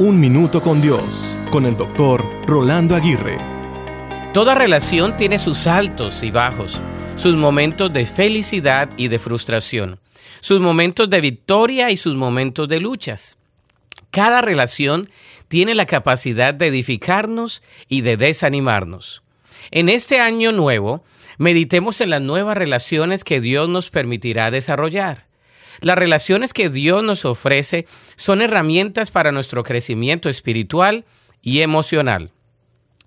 Un Minuto con Dios, con el doctor Rolando Aguirre. Toda relación tiene sus altos y bajos, sus momentos de felicidad y de frustración, sus momentos de victoria y sus momentos de luchas. Cada relación tiene la capacidad de edificarnos y de desanimarnos. En este año nuevo, meditemos en las nuevas relaciones que Dios nos permitirá desarrollar. Las relaciones que Dios nos ofrece son herramientas para nuestro crecimiento espiritual y emocional.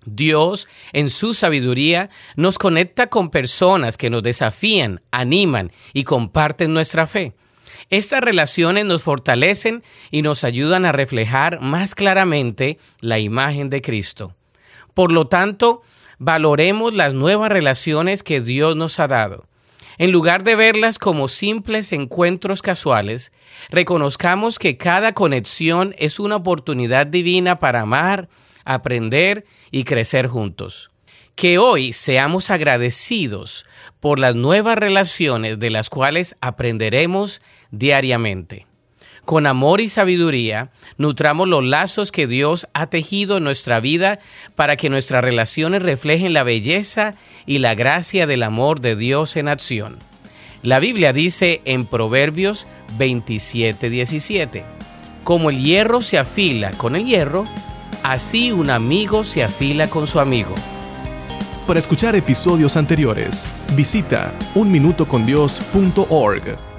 Dios, en su sabiduría, nos conecta con personas que nos desafían, animan y comparten nuestra fe. Estas relaciones nos fortalecen y nos ayudan a reflejar más claramente la imagen de Cristo. Por lo tanto, valoremos las nuevas relaciones que Dios nos ha dado. En lugar de verlas como simples encuentros casuales, reconozcamos que cada conexión es una oportunidad divina para amar, aprender y crecer juntos. Que hoy seamos agradecidos por las nuevas relaciones de las cuales aprenderemos diariamente. Con amor y sabiduría, nutramos los lazos que Dios ha tejido en nuestra vida para que nuestras relaciones reflejen la belleza y la gracia del amor de Dios en acción. La Biblia dice en Proverbios 27, 17, como el hierro se afila con el hierro, así un amigo se afila con su amigo. Para escuchar episodios anteriores, visita unminutocondios.org.